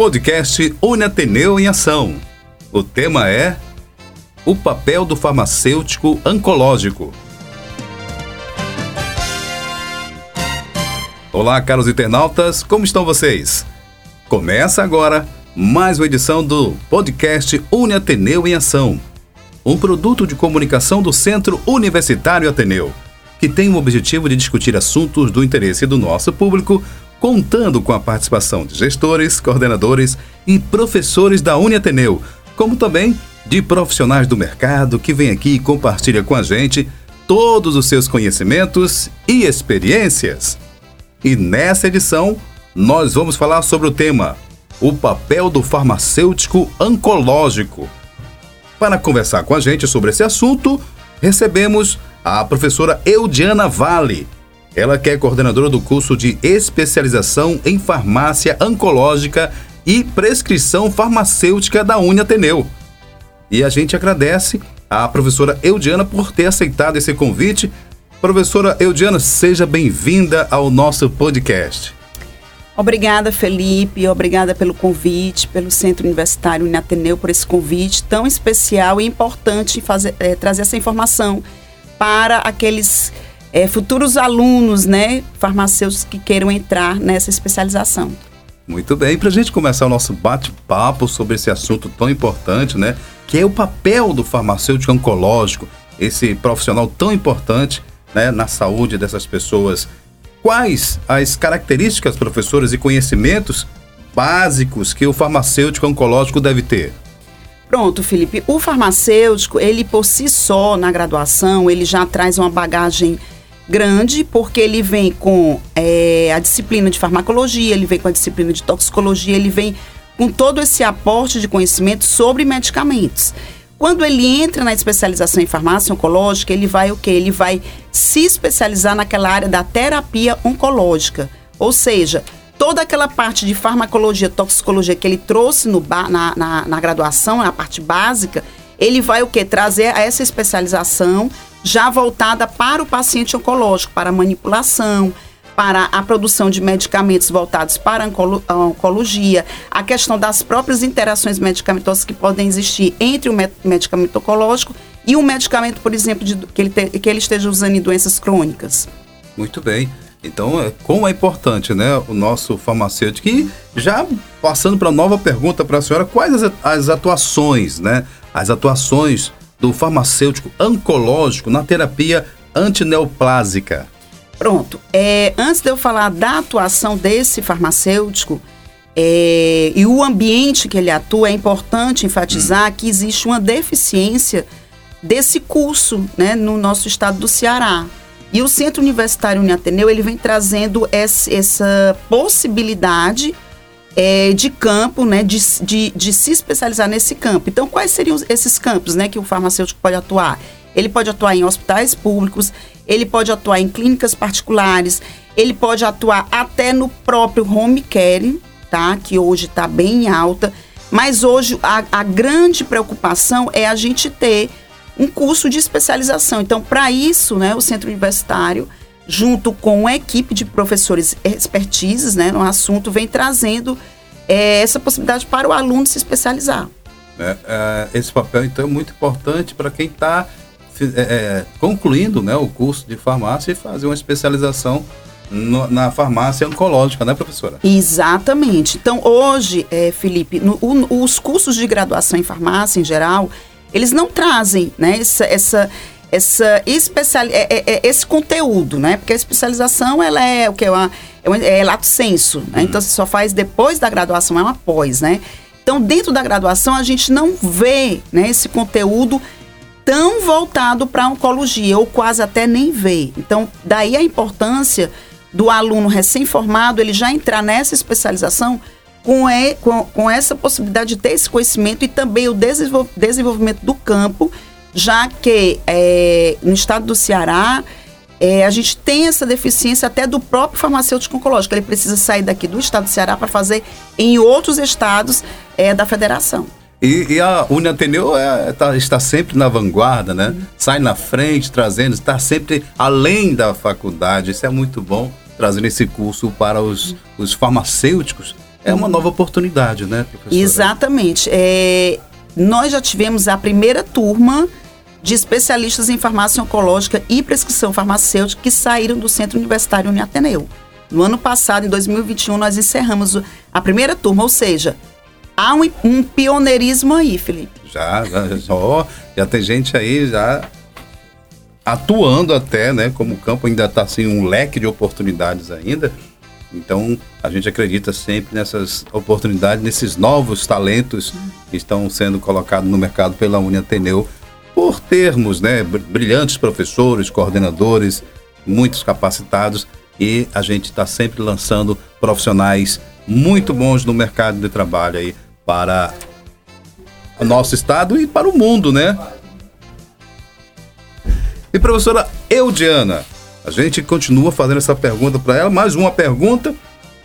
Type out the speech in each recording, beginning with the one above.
podcast Uniateneu em Ação. O tema é o papel do farmacêutico oncológico. Olá, caros internautas, como estão vocês? Começa agora mais uma edição do podcast Uniateneu em Ação, um produto de comunicação do Centro Universitário Ateneu, que tem o objetivo de discutir assuntos do interesse do nosso público, contando com a participação de gestores, coordenadores e professores da Uniateneu, como também de profissionais do mercado que vêm aqui e compartilha com a gente todos os seus conhecimentos e experiências. E nessa edição, nós vamos falar sobre o tema o papel do farmacêutico oncológico. Para conversar com a gente sobre esse assunto, recebemos a professora Eudiana Vale. Ela que é coordenadora do curso de especialização em farmácia oncológica e prescrição farmacêutica da Uni Ateneu. E a gente agradece à professora Eudiana por ter aceitado esse convite. Professora Eudiana, seja bem-vinda ao nosso podcast. Obrigada, Felipe. Obrigada pelo convite, pelo Centro Universitário Inateneu por esse convite tão especial e importante fazer, é, trazer essa informação para aqueles é, futuros alunos, né, farmacêuticos que queiram entrar nessa especialização. Muito bem, para a gente começar o nosso bate-papo sobre esse assunto tão importante, né, que é o papel do farmacêutico oncológico, esse profissional tão importante, né, na saúde dessas pessoas Quais as características, professores, e conhecimentos básicos que o farmacêutico oncológico deve ter? Pronto, Felipe. O farmacêutico, ele por si só, na graduação, ele já traz uma bagagem grande, porque ele vem com é, a disciplina de farmacologia, ele vem com a disciplina de toxicologia, ele vem com todo esse aporte de conhecimento sobre medicamentos. Quando ele entra na especialização em farmácia oncológica, ele vai o quê? Ele vai se especializar naquela área da terapia oncológica. Ou seja, toda aquela parte de farmacologia, toxicologia que ele trouxe no, na, na, na graduação, na parte básica, ele vai o quê? Trazer essa especialização já voltada para o paciente oncológico, para manipulação, para a produção de medicamentos voltados para a oncologia, a questão das próprias interações medicamentosas que podem existir entre o medicamento oncológico e o medicamento, por exemplo, de, que, ele te, que ele esteja usando em doenças crônicas. Muito bem. Então, é, como é importante, né, o nosso farmacêutico. E já passando para a nova pergunta para a senhora, quais as, as atuações, né, as atuações do farmacêutico oncológico na terapia antineoplásica? Pronto. É, antes de eu falar da atuação desse farmacêutico é, e o ambiente que ele atua, é importante enfatizar hum. que existe uma deficiência desse curso né, no nosso estado do Ceará. E o Centro Universitário Uniateneu, ele vem trazendo essa, essa possibilidade é, de campo, né, de, de, de, se especializar nesse campo. Então, quais seriam esses campos né, que o farmacêutico pode atuar? Ele pode atuar em hospitais públicos, ele pode atuar em clínicas particulares, ele pode atuar até no próprio home care, tá? Que hoje está bem alta. Mas hoje a, a grande preocupação é a gente ter um curso de especialização. Então, para isso, né, o centro universitário, junto com uma equipe de professores expertises né, no assunto, vem trazendo é, essa possibilidade para o aluno se especializar. É, é, esse papel, então, é muito importante para quem está é, é, concluindo né, o curso de farmácia e fazer uma especialização no, na farmácia oncológica, né, professora? Exatamente. Então, hoje, é, Felipe, no, o, os cursos de graduação em farmácia, em geral, eles não trazem né, essa, essa, essa especial, é, é, é, esse conteúdo, né? Porque a especialização, ela é o que? É, uma, é, é lato senso, né? Uhum. Então, você só faz depois da graduação, é uma pós, né? Então, dentro da graduação, a gente não vê né, esse conteúdo tão voltado para a oncologia, ou quase até nem vê. Então, daí a importância do aluno recém-formado ele já entrar nessa especialização com, e, com, com, essa possibilidade de ter esse conhecimento e também o desenvolvimento do campo, já que é, no estado do Ceará é, a gente tem essa deficiência até do próprio farmacêutico oncológico. Ele precisa sair daqui do estado do Ceará para fazer em outros estados é, da federação. E, e a Uniateneu é, tá, está sempre na vanguarda, né? Uhum. Sai na frente, trazendo, está sempre além da faculdade. Isso é muito bom, trazendo esse curso para os, os farmacêuticos é uma nova oportunidade, né, professora? Exatamente. É, nós já tivemos a primeira turma de especialistas em farmácia oncológica e prescrição farmacêutica que saíram do Centro Universitário Uniateneu. No ano passado, em 2021, nós encerramos a primeira turma, ou seja, há um, um pioneirismo aí, Felipe. Já, já, já, já tem gente aí já atuando até, né? Como o campo ainda está assim, um leque de oportunidades ainda. Então, a gente acredita sempre nessas oportunidades, nesses novos talentos que estão sendo colocados no mercado pela Uniateneu, por termos né, brilhantes professores, coordenadores, muitos capacitados, e a gente está sempre lançando profissionais muito bons no mercado de trabalho aí para o nosso estado e para o mundo, né? E professora Eudiana, a gente continua fazendo essa pergunta para ela, mais uma pergunta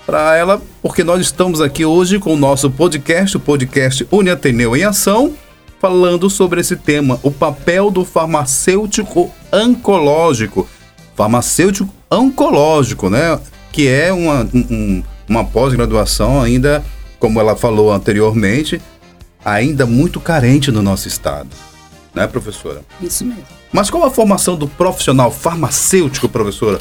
para ela, porque nós estamos aqui hoje com o nosso podcast, o podcast Uniateneu em Ação, falando sobre esse tema, o papel do farmacêutico oncológico. Farmacêutico oncológico, né? Que é uma, um, uma pós-graduação ainda, como ela falou anteriormente, ainda muito carente no nosso estado. Né, professora? Isso mesmo. Mas qual a formação do profissional farmacêutico, professora,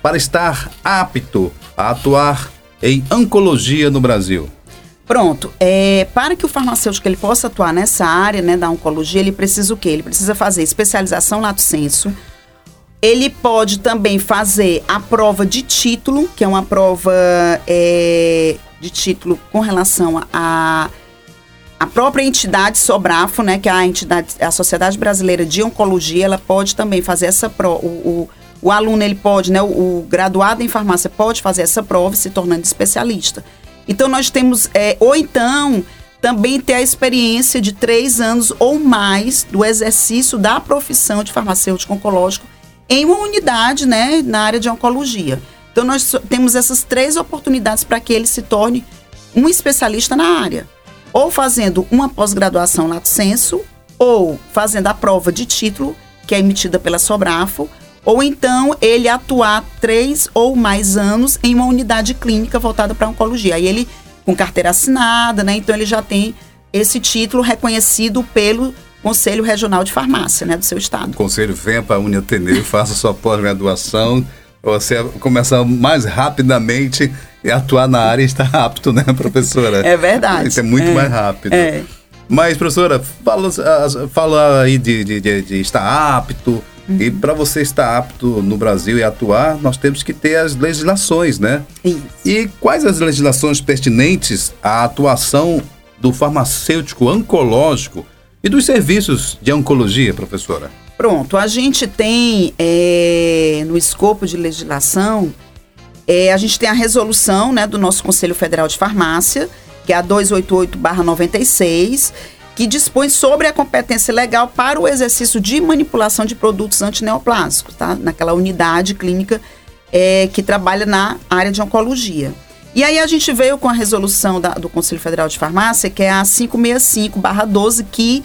para estar apto a atuar em oncologia no Brasil? Pronto. É, para que o farmacêutico ele possa atuar nessa área né, da oncologia, ele precisa o quê? Ele precisa fazer especialização lato senso. Ele pode também fazer a prova de título, que é uma prova é, de título com relação a a própria entidade Sobrafo, né, que é a entidade, a Sociedade Brasileira de Oncologia, ela pode também fazer essa prova. O, o, o, aluno ele pode, né, o, o, graduado em farmácia pode fazer essa prova se tornando especialista. Então nós temos, é, ou então também ter a experiência de três anos ou mais do exercício da profissão de farmacêutico oncológico em uma unidade, né, na área de oncologia. Então nós temos essas três oportunidades para que ele se torne um especialista na área ou fazendo uma pós-graduação lato senso, ou fazendo a prova de título, que é emitida pela Sobrafo, ou então ele atuar três ou mais anos em uma unidade clínica voltada para oncologia. Aí ele, com carteira assinada, né? Então ele já tem esse título reconhecido pelo Conselho Regional de Farmácia, né, do seu estado. O conselho venha para a Uniateneu, faça sua pós-graduação, você começa mais rapidamente e atuar na área está apto, né, professora? É verdade. Isso é muito é, mais rápido. É. Mas, professora, fala, fala aí de, de, de, de estar apto. Uhum. E para você estar apto no Brasil e atuar, nós temos que ter as legislações, né? Isso. E quais as legislações pertinentes à atuação do farmacêutico oncológico e dos serviços de oncologia, professora? Pronto, a gente tem é, no escopo de legislação é, a gente tem a resolução né, do nosso Conselho Federal de Farmácia, que é a 288-96, que dispõe sobre a competência legal para o exercício de manipulação de produtos antineoplásicos, tá? naquela unidade clínica é, que trabalha na área de oncologia. E aí a gente veio com a resolução da, do Conselho Federal de Farmácia, que é a 565-12, que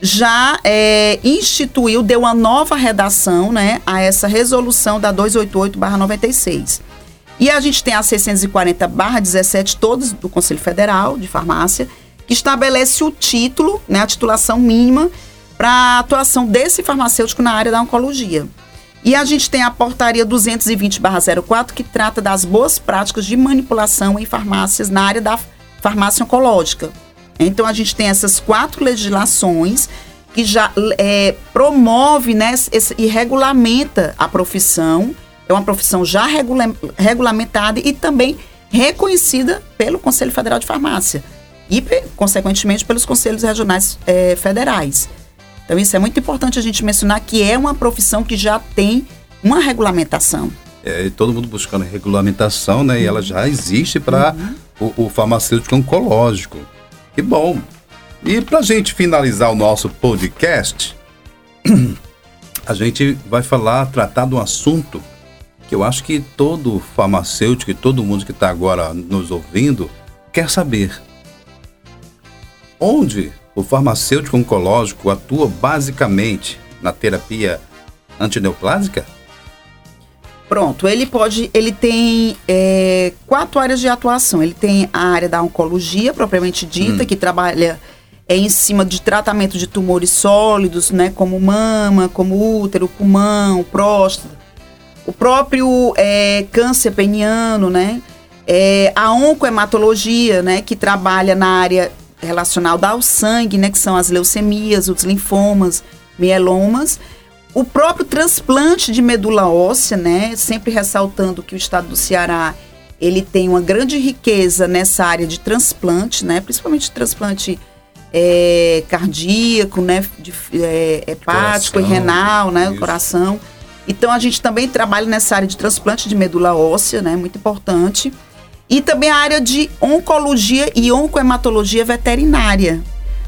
já é, instituiu, deu uma nova redação né, a essa resolução da 288-96. E a gente tem a 640-17, todos do Conselho Federal de Farmácia, que estabelece o título, né, a titulação mínima para a atuação desse farmacêutico na área da oncologia. E a gente tem a portaria 220/04 que trata das boas práticas de manipulação em farmácias na área da farmácia oncológica. Então a gente tem essas quatro legislações que já é, promove né, esse, e regulamenta a profissão é uma profissão já regula regulamentada e também reconhecida pelo Conselho Federal de Farmácia e, consequentemente, pelos conselhos regionais é, federais. Então, isso é muito importante a gente mencionar que é uma profissão que já tem uma regulamentação. É, todo mundo buscando regulamentação, né? Uhum. E ela já existe para uhum. o, o, farmacêutico oncológico. Que bom! E para a gente finalizar o nosso podcast, a gente vai falar, tratar de um assunto que eu acho que todo farmacêutico e todo mundo que está agora nos ouvindo quer saber. Onde o farmacêutico oncológico atua basicamente na terapia antineoplásica? Pronto, ele pode, ele tem é, quatro áreas de atuação. Ele tem a área da oncologia propriamente dita, hum. que trabalha é, em cima de tratamento de tumores sólidos, né, como mama, como útero, pulmão, próstata, o próprio é, câncer peniano, né, é, a oncohematologia, né, que trabalha na área relacionada ao sangue, né, que são as leucemias, os linfomas, mielomas o próprio transplante de medula óssea, né, sempre ressaltando que o estado do Ceará ele tem uma grande riqueza nessa área de transplante, né, principalmente transplante é, cardíaco, né, de, é, hepático coração, e renal, né, o coração. Então a gente também trabalha nessa área de transplante de medula óssea, né, muito importante. E também a área de oncologia e oncohematologia veterinária,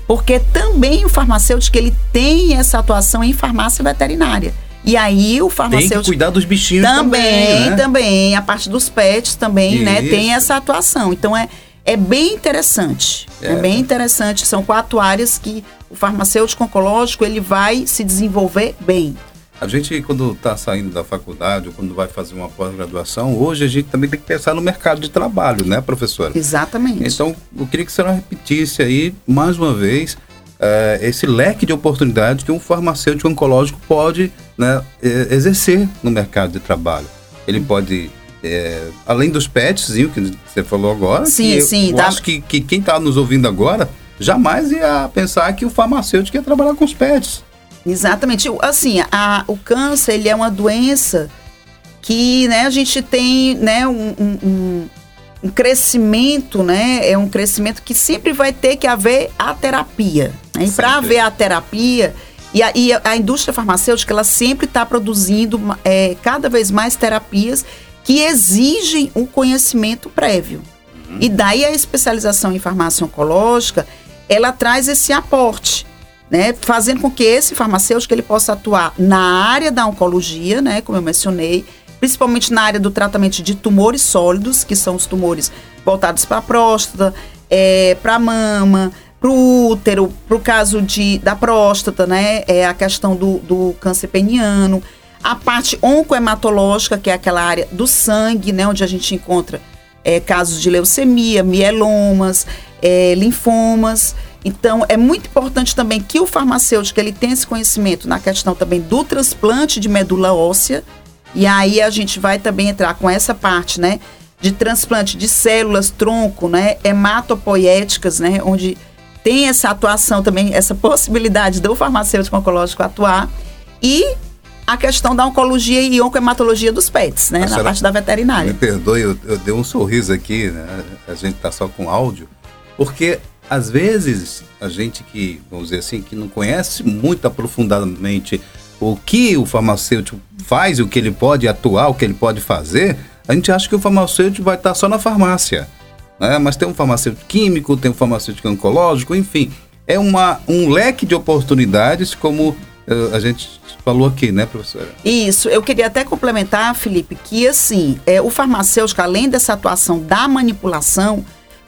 porque também o farmacêutico ele tem essa atuação em farmácia veterinária. E aí o farmacêutico tem que cuidar dos bichinhos também, também, né? também a parte dos pets também, Isso. né, tem essa atuação. Então é é bem interessante. É. é. bem interessante. São quatro áreas que o farmacêutico oncológico ele vai se desenvolver bem. A gente, quando está saindo da faculdade ou quando vai fazer uma pós-graduação, hoje a gente também tem que pensar no mercado de trabalho, né, professora? Exatamente. Então, eu queria que a senhora repetisse aí, mais uma vez, uh, esse leque de oportunidades que um farmacêutico oncológico pode né, exercer no mercado de trabalho. Ele pode, é, além dos pets, que você falou agora, sim, sim, eu, eu acho que, que quem está nos ouvindo agora jamais ia pensar que o farmacêutico ia trabalhar com os pets. Exatamente. Assim, a, o câncer ele é uma doença que né, a gente tem né, um, um, um crescimento, né? É um crescimento que sempre vai ter que haver a terapia. Né? E para haver a terapia, e a, e a, indústria farmacêutica ela sempre está produzindo é, cada vez mais terapias que exigem um conhecimento prévio. Uhum. E daí a especialização em farmácia oncológica, ela traz esse aporte né, fazendo com que esse farmacêutico ele possa atuar na área da oncologia, né, como eu mencionei, principalmente na área do tratamento de tumores sólidos, que são os tumores voltados para a próstata, é, para a mama, para o útero, para o caso de, da próstata, né, é a questão do, do câncer peniano, a parte oncohematológica, que é aquela área do sangue, né, onde a gente encontra é, casos de leucemia, mielomas, é, linfomas, então, é muito importante também que o farmacêutico ele tenha esse conhecimento na questão também do transplante de medula óssea. E aí a gente vai também entrar com essa parte, né, de transplante de células tronco, né, hematopoéticas, né, onde tem essa atuação também, essa possibilidade do farmacêutico oncológico atuar. E a questão da oncologia e oncohematologia dos pets, né? na parte da veterinária. Me perdoe, eu, eu dei um sorriso aqui, né? A gente está só com áudio, porque às vezes, a gente que, vamos dizer assim, que não conhece muito aprofundadamente o que o farmacêutico faz, o que ele pode atuar, o que ele pode fazer, a gente acha que o farmacêutico vai estar só na farmácia. Né? Mas tem um farmacêutico químico, tem um farmacêutico oncológico, enfim. É uma, um leque de oportunidades, como uh, a gente falou aqui, né, professora? Isso. Eu queria até complementar, Felipe, que assim, é, o farmacêutico, além dessa atuação da manipulação,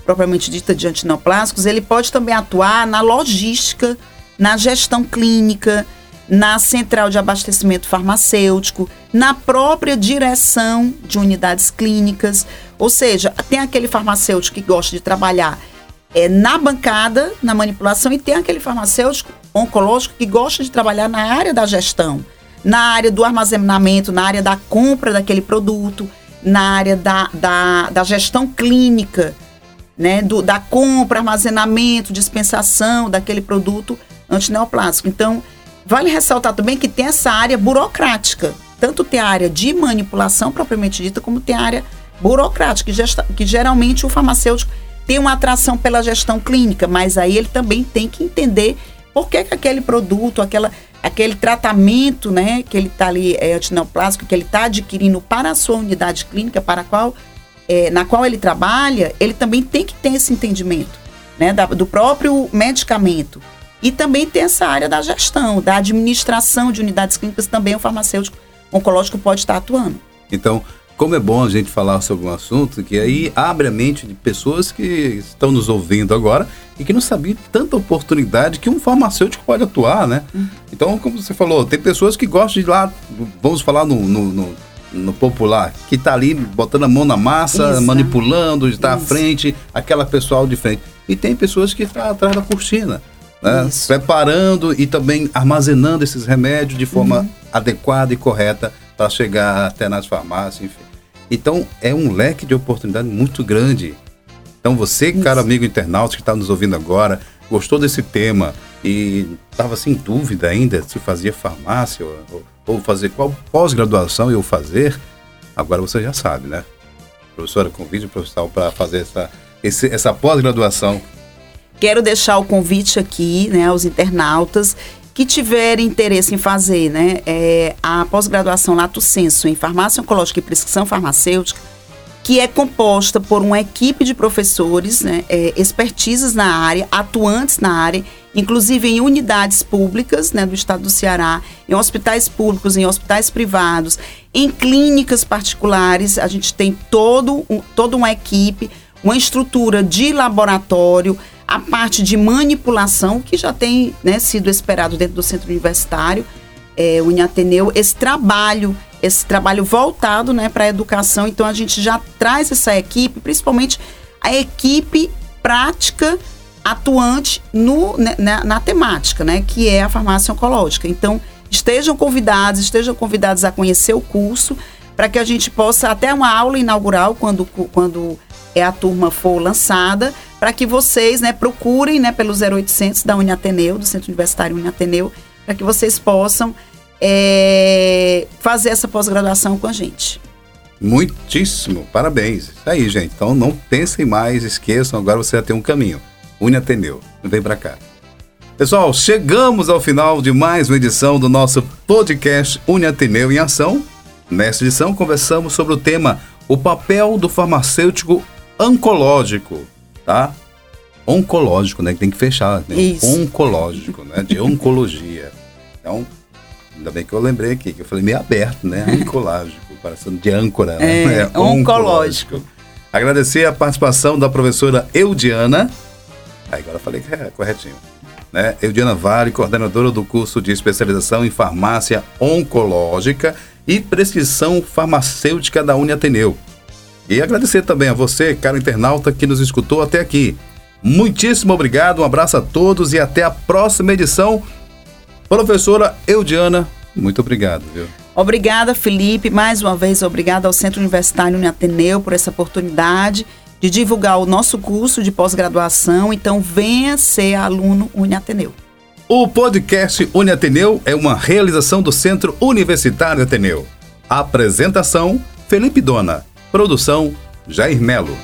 propriamente dita de antineoplásicos, ele pode também atuar na logística, na gestão clínica, na central de abastecimento farmacêutico, na própria direção de unidades clínicas. Ou seja, tem aquele farmacêutico que gosta de trabalhar é, na bancada, na manipulação, e tem aquele farmacêutico oncológico que gosta de trabalhar na área da gestão, na área do armazenamento, na área da compra daquele produto, na área da, da, da gestão clínica né, do, da compra, armazenamento, dispensação daquele produto antineoplástico. Então, vale ressaltar também que tem essa área burocrática. Tanto tem a área de manipulação propriamente dita, como tem a área burocrática, que, gesta, que geralmente o farmacêutico tem uma atração pela gestão clínica, mas aí ele também tem que entender por que, que aquele produto, aquela, aquele tratamento né, que ele está ali, é, antineoplástico, que ele está adquirindo para a sua unidade clínica, para a qual é, na qual ele trabalha, ele também tem que ter esse entendimento né, da, do próprio medicamento. E também tem essa área da gestão, da administração de unidades clínicas, também o farmacêutico oncológico pode estar atuando. Então, como é bom a gente falar sobre um assunto que aí abre a mente de pessoas que estão nos ouvindo agora e que não sabiam tanta oportunidade que um farmacêutico pode atuar, né? Uhum. Então, como você falou, tem pessoas que gostam de ir lá, vamos falar no, no, no no popular, que está ali botando a mão na massa, Isso. manipulando, está à Isso. frente, aquela pessoal de frente. E tem pessoas que estão atrás da cortina, né? Isso. preparando e também armazenando esses remédios de forma Uhum. adequada e correta para chegar até nas farmácias, enfim. Então é um leque de oportunidade muito grande. Então você, cara amigo internauta que está nos ouvindo agora, gostou desse tema e estava sem dúvida ainda se fazia farmácia ou, ou fazer qual pós-graduação eu fazer, agora você já sabe, né? Professora, convide o professor para fazer essa, essa pós-graduação. Quero deixar o convite aqui, né, aos internautas que tiverem interesse em fazer, né, é, a pós-graduação Lato Senso em Farmácia Oncológica e Prescrição Farmacêutica, que é composta por uma equipe de professores, né, é, na área, atuantes na área, inclusive em unidades públicas né, do estado do Ceará, em hospitais públicos, em hospitais privados, em clínicas particulares. A gente tem todo, um- toda uma equipe, uma estrutura de laboratório, a parte de manipulação, que já tem né, sido esperado dentro do centro universitário, é, Uniateneu, esse trabalho, esse trabalho voltado né, para a educação. Então, a gente já traz essa equipe, principalmente a equipe prática atuante no, né, na, na temática, né, que é a farmácia oncológica. Então, estejam convidados, estejam convidados a conhecer o curso, para que a gente possa, até uma aula inaugural, quando, quando é a turma for lançada, para que vocês né, procurem né, pelo 0800 da Uniateneu, do Centro Universitário Uniateneu, para que vocês possam é, fazer essa pós-graduação com a gente. Muitíssimo, parabéns. Isso aí, gente. Então não pensem mais, esqueçam, agora você já tem um caminho. Uni Ateneu, vem pra cá. Pessoal, chegamos ao final de mais uma edição do nosso podcast Uni Ateneu em Ação. Nesta edição, conversamos sobre o tema O papel do farmacêutico oncológico, tá? Oncológico, né? Que tem que fechar, né? Isso. Oncológico, né? De oncologia. Então, ainda bem que eu lembrei aqui, que eu falei meio aberto, né? Oncológico, parecendo de âncora, né? É, oncológico. Agradecer a participação da professora Eudiana. Aí agora falei que é corretinho. Né? Eudiana Vale, coordenadora do curso de especialização em farmácia oncológica e prescrição farmacêutica da Uni Ateneu. E agradecer também a você, caro internauta, que nos escutou até aqui. Muitíssimo obrigado, um abraço a todos e até a próxima edição. Professora Eudiana, muito obrigado, viu? Obrigada, Felipe. Mais uma vez, obrigada ao Centro Universitário Uniateneu por essa oportunidade de divulgar o nosso curso de pós-graduação. Então, venha ser aluno Uniateneu. O podcast Uni Ateneu é uma realização do Centro Universitário Ateneu. Apresentação: Felipe Dona. Produção: Jair Melo.